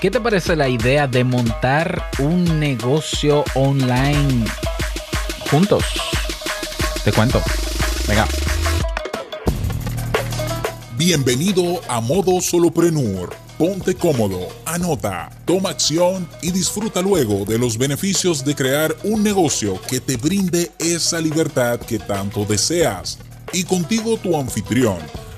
¿Qué te parece la idea de montar un negocio online juntos? Te cuento. Venga. Bienvenido a Modo Soloprenur. Ponte cómodo, anota, toma acción y disfruta luego de los beneficios de crear un negocio que te brinde esa libertad que tanto deseas. Y contigo tu anfitrión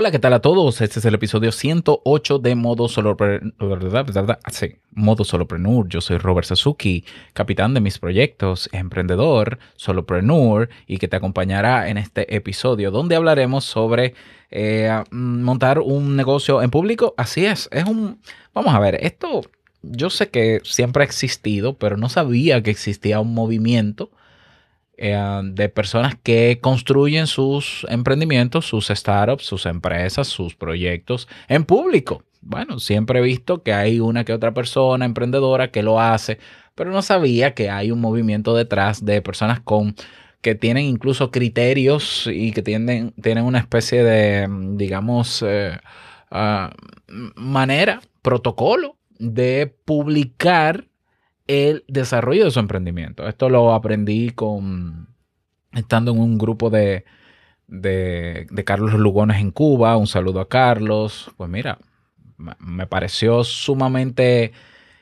Hola, ¿qué tal a todos? Este es el episodio 108 de Modo Solopreneur. Sí, Modo Solopreneur. Yo soy Robert Sasuki, capitán de mis proyectos, emprendedor, solopreneur y que te acompañará en este episodio donde hablaremos sobre eh, montar un negocio en público. Así es, es un... Vamos a ver, esto yo sé que siempre ha existido, pero no sabía que existía un movimiento eh, de personas que construyen sus emprendimientos, sus startups, sus empresas, sus proyectos en público. Bueno, siempre he visto que hay una que otra persona emprendedora que lo hace, pero no sabía que hay un movimiento detrás de personas con que tienen incluso criterios y que tienen, tienen una especie de, digamos, eh, ah, manera, protocolo de publicar el desarrollo de su emprendimiento. Esto lo aprendí con estando en un grupo de, de, Carlos Lugones en Cuba. Un saludo a Carlos. Pues mira, me pareció sumamente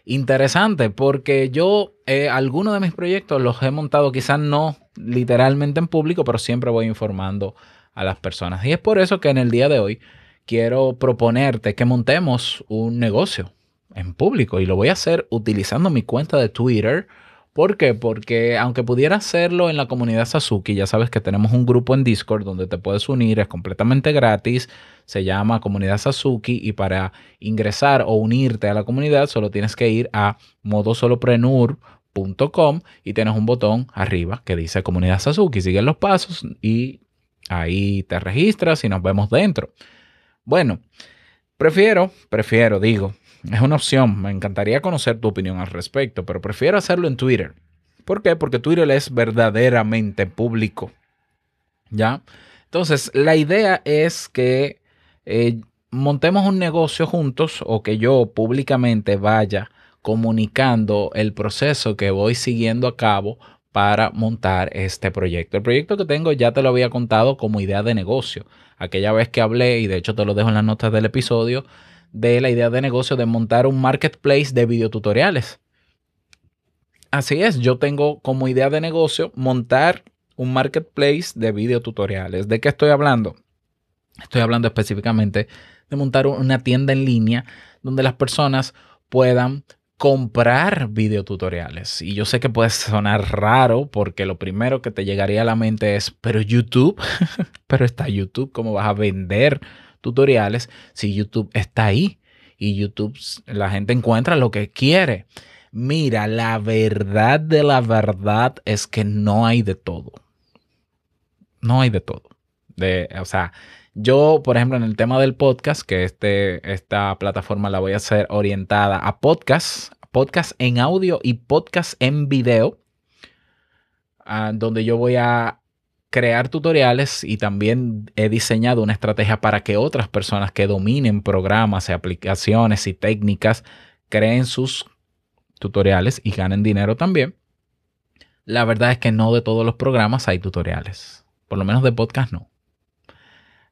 interesante porque yo eh, algunos de mis proyectos los he montado quizás no literalmente en público, pero siempre voy informando a las personas. Y es por eso que en el día de hoy quiero proponerte que montemos un negocio, en público y lo voy a hacer utilizando mi cuenta de Twitter. ¿Por qué? Porque aunque pudiera hacerlo en la comunidad Sasuki, ya sabes que tenemos un grupo en Discord donde te puedes unir, es completamente gratis, se llama Comunidad Sasuki y para ingresar o unirte a la comunidad solo tienes que ir a modosoloprenur.com y tienes un botón arriba que dice Comunidad Sasuki. Sigue los pasos y ahí te registras y nos vemos dentro. Bueno, prefiero, prefiero, digo, es una opción. Me encantaría conocer tu opinión al respecto, pero prefiero hacerlo en Twitter. ¿Por qué? Porque Twitter es verdaderamente público. ¿Ya? Entonces, la idea es que eh, montemos un negocio juntos o que yo públicamente vaya comunicando el proceso que voy siguiendo a cabo para montar este proyecto. El proyecto que tengo ya te lo había contado como idea de negocio. Aquella vez que hablé, y de hecho te lo dejo en las notas del episodio, de la idea de negocio de montar un marketplace de videotutoriales. Así es, yo tengo como idea de negocio montar un marketplace de videotutoriales. ¿De qué estoy hablando? Estoy hablando específicamente de montar una tienda en línea donde las personas puedan comprar videotutoriales. Y yo sé que puede sonar raro porque lo primero que te llegaría a la mente es, pero YouTube, pero está YouTube, ¿cómo vas a vender tutoriales si YouTube está ahí y YouTube la gente encuentra lo que quiere. Mira, la verdad de la verdad es que no hay de todo. No hay de todo. De, o sea, yo, por ejemplo, en el tema del podcast, que este, esta plataforma la voy a hacer orientada a podcast, podcast en audio y podcast en video, ah, donde yo voy a crear tutoriales y también he diseñado una estrategia para que otras personas que dominen programas y aplicaciones y técnicas creen sus tutoriales y ganen dinero también. La verdad es que no de todos los programas hay tutoriales. Por lo menos de podcast no.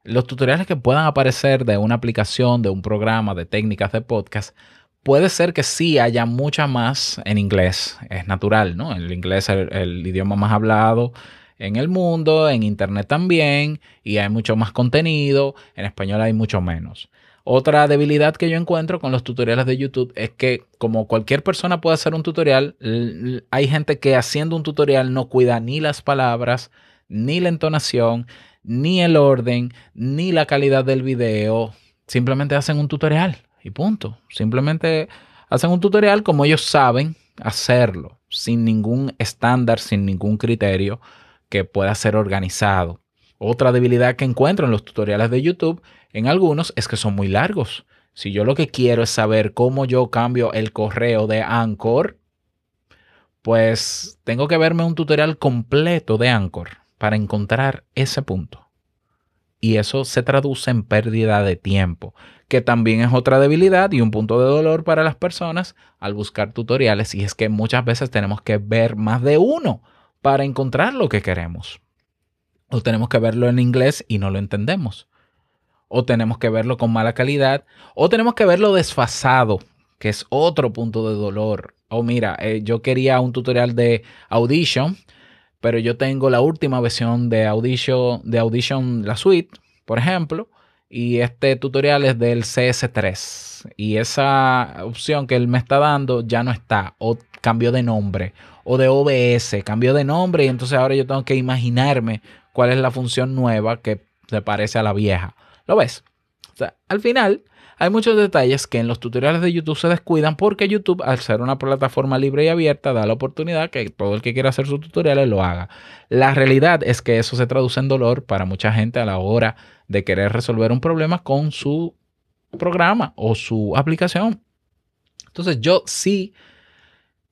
Los tutoriales que puedan aparecer de una aplicación, de un programa, de técnicas de podcast, puede ser que sí haya mucha más en inglés. Es natural, ¿no? El inglés es el idioma más hablado en el mundo, en Internet también, y hay mucho más contenido, en español hay mucho menos. Otra debilidad que yo encuentro con los tutoriales de YouTube es que como cualquier persona puede hacer un tutorial, hay gente que haciendo un tutorial no cuida ni las palabras, ni la entonación, ni el orden, ni la calidad del video. Simplemente hacen un tutorial y punto. Simplemente hacen un tutorial como ellos saben hacerlo, sin ningún estándar, sin ningún criterio que pueda ser organizado. Otra debilidad que encuentro en los tutoriales de YouTube, en algunos, es que son muy largos. Si yo lo que quiero es saber cómo yo cambio el correo de Anchor, pues tengo que verme un tutorial completo de Anchor para encontrar ese punto. Y eso se traduce en pérdida de tiempo, que también es otra debilidad y un punto de dolor para las personas al buscar tutoriales. Y es que muchas veces tenemos que ver más de uno para encontrar lo que queremos. O tenemos que verlo en inglés y no lo entendemos. O tenemos que verlo con mala calidad. O tenemos que verlo desfasado, que es otro punto de dolor. O mira, eh, yo quería un tutorial de Audition, pero yo tengo la última versión de Audition, de Audition, la suite, por ejemplo, y este tutorial es del CS3. Y esa opción que él me está dando ya no está, o cambió de nombre, o de OBS, cambió de nombre, y entonces ahora yo tengo que imaginarme cuál es la función nueva que se parece a la vieja. ¿Lo ves? Al final hay muchos detalles que en los tutoriales de YouTube se descuidan porque YouTube, al ser una plataforma libre y abierta, da la oportunidad que todo el que quiera hacer sus tutoriales lo haga. La realidad es que eso se traduce en dolor para mucha gente a la hora de querer resolver un problema con su programa o su aplicación. Entonces yo sí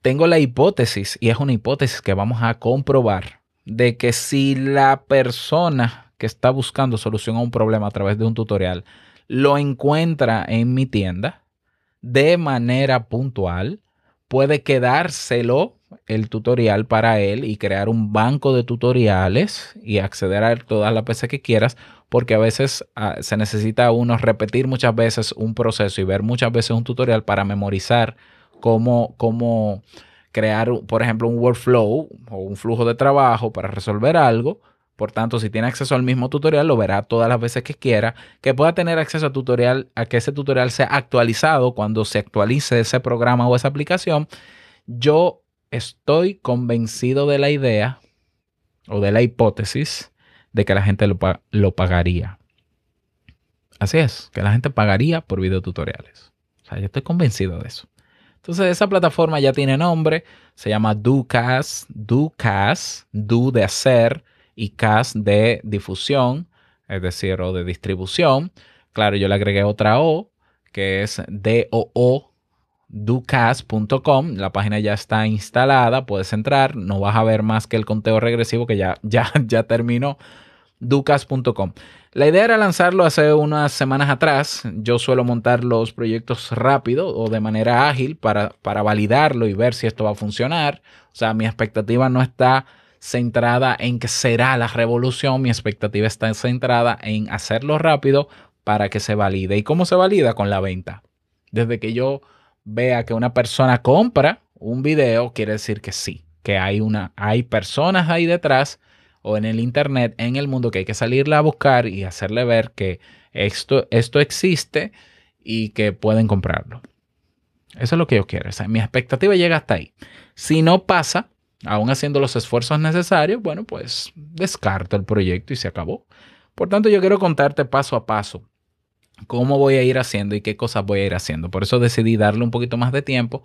tengo la hipótesis, y es una hipótesis que vamos a comprobar, de que si la persona que está buscando solución a un problema a través de un tutorial lo encuentra en mi tienda de manera puntual, puede quedárselo el tutorial para él y crear un banco de tutoriales y acceder a todas las veces que quieras, porque a veces ah, se necesita uno repetir muchas veces un proceso y ver muchas veces un tutorial para memorizar cómo, cómo crear, por ejemplo, un workflow o un flujo de trabajo para resolver algo. Por tanto, si tiene acceso al mismo tutorial, lo verá todas las veces que quiera. Que pueda tener acceso a tutorial, a que ese tutorial sea actualizado cuando se actualice ese programa o esa aplicación. Yo estoy convencido de la idea o de la hipótesis de que la gente lo, lo pagaría. Así es, que la gente pagaría por videotutoriales. O sea, yo estoy convencido de eso. Entonces, esa plataforma ya tiene nombre, se llama DoCast, DoCast, Do de hacer y Cast de difusión, es decir, o de distribución. Claro, yo le agregué otra O, que es DOO, ducast.com. La página ya está instalada, puedes entrar, no vas a ver más que el conteo regresivo que ya, ya, ya terminó. ducas.com. La idea era lanzarlo hace unas semanas atrás. Yo suelo montar los proyectos rápido o de manera ágil para, para validarlo y ver si esto va a funcionar. O sea, mi expectativa no está centrada en que será la revolución, mi expectativa está centrada en hacerlo rápido para que se valide. ¿Y cómo se valida? Con la venta. Desde que yo vea que una persona compra un video, quiere decir que sí, que hay, una, hay personas ahí detrás o en el Internet, en el mundo, que hay que salirla a buscar y hacerle ver que esto, esto existe y que pueden comprarlo. Eso es lo que yo quiero. mi expectativa llega hasta ahí. Si no pasa, aún haciendo los esfuerzos necesarios, bueno, pues descarto el proyecto y se acabó. Por tanto, yo quiero contarte paso a paso cómo voy a ir haciendo y qué cosas voy a ir haciendo. Por eso decidí darle un poquito más de tiempo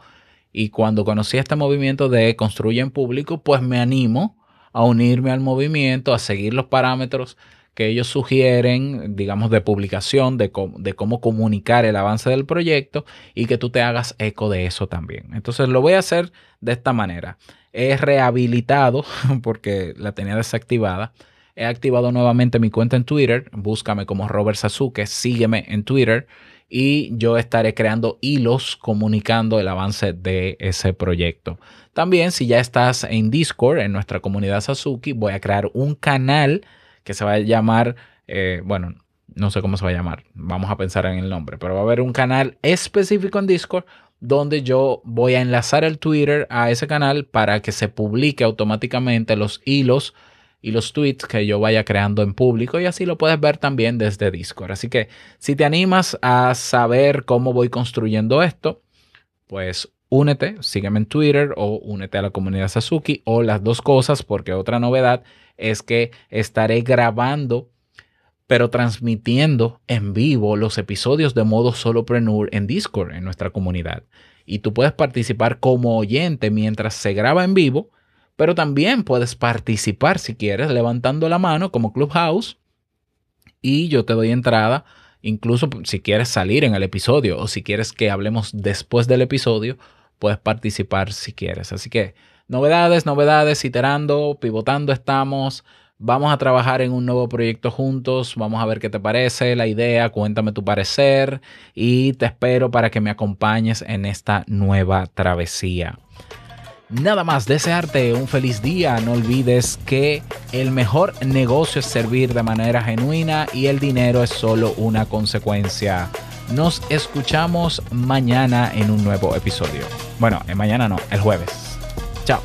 y cuando conocí este movimiento de construye en público, pues me animo a unirme al movimiento, a seguir los parámetros que ellos sugieren, digamos, de publicación, de, cómo comunicar el avance del proyecto y que tú te hagas eco de eso también. Entonces lo voy a hacer de esta manera. He rehabilitado, porque la tenía desactivada, he activado nuevamente mi cuenta en Twitter, búscame como Robert Sasuke, sígueme en Twitter y yo estaré creando hilos comunicando el avance de ese proyecto. También si ya estás en Discord, en nuestra comunidad Sasuke, voy a crear un canal que se va a llamar, eh, bueno, no sé cómo se va a llamar, vamos a pensar en el nombre, pero va a haber un canal específico en Discord donde yo voy a enlazar el Twitter a ese canal para que se publique automáticamente los hilos y los tweets que yo vaya creando en público y así lo puedes ver también desde Discord. Así que si te animas a saber cómo voy construyendo esto, pues únete, sígueme en Twitter o únete a la comunidad Sasuki o las dos cosas porque otra novedad es que estaré grabando pero transmitiendo en vivo los episodios de modo solopreneur en Discord, en nuestra comunidad. Y tú puedes participar como oyente mientras se graba en vivo pero también puedes participar si quieres levantando la mano como Clubhouse y yo te doy entrada. Incluso si quieres salir en el episodio o si quieres que hablemos después del episodio, puedes participar si quieres. Así que novedades, novedades, iterando, pivotando estamos. Vamos a trabajar en un nuevo proyecto juntos. Vamos a ver qué te parece la idea. Cuéntame tu parecer y te espero para que me acompañes en esta nueva travesía. Nada más, desearte un feliz día. No olvides que el mejor negocio es servir de manera genuina y el dinero es solo una consecuencia. Nos escuchamos mañana en un nuevo episodio. Bueno, mañana no, el jueves. Chao.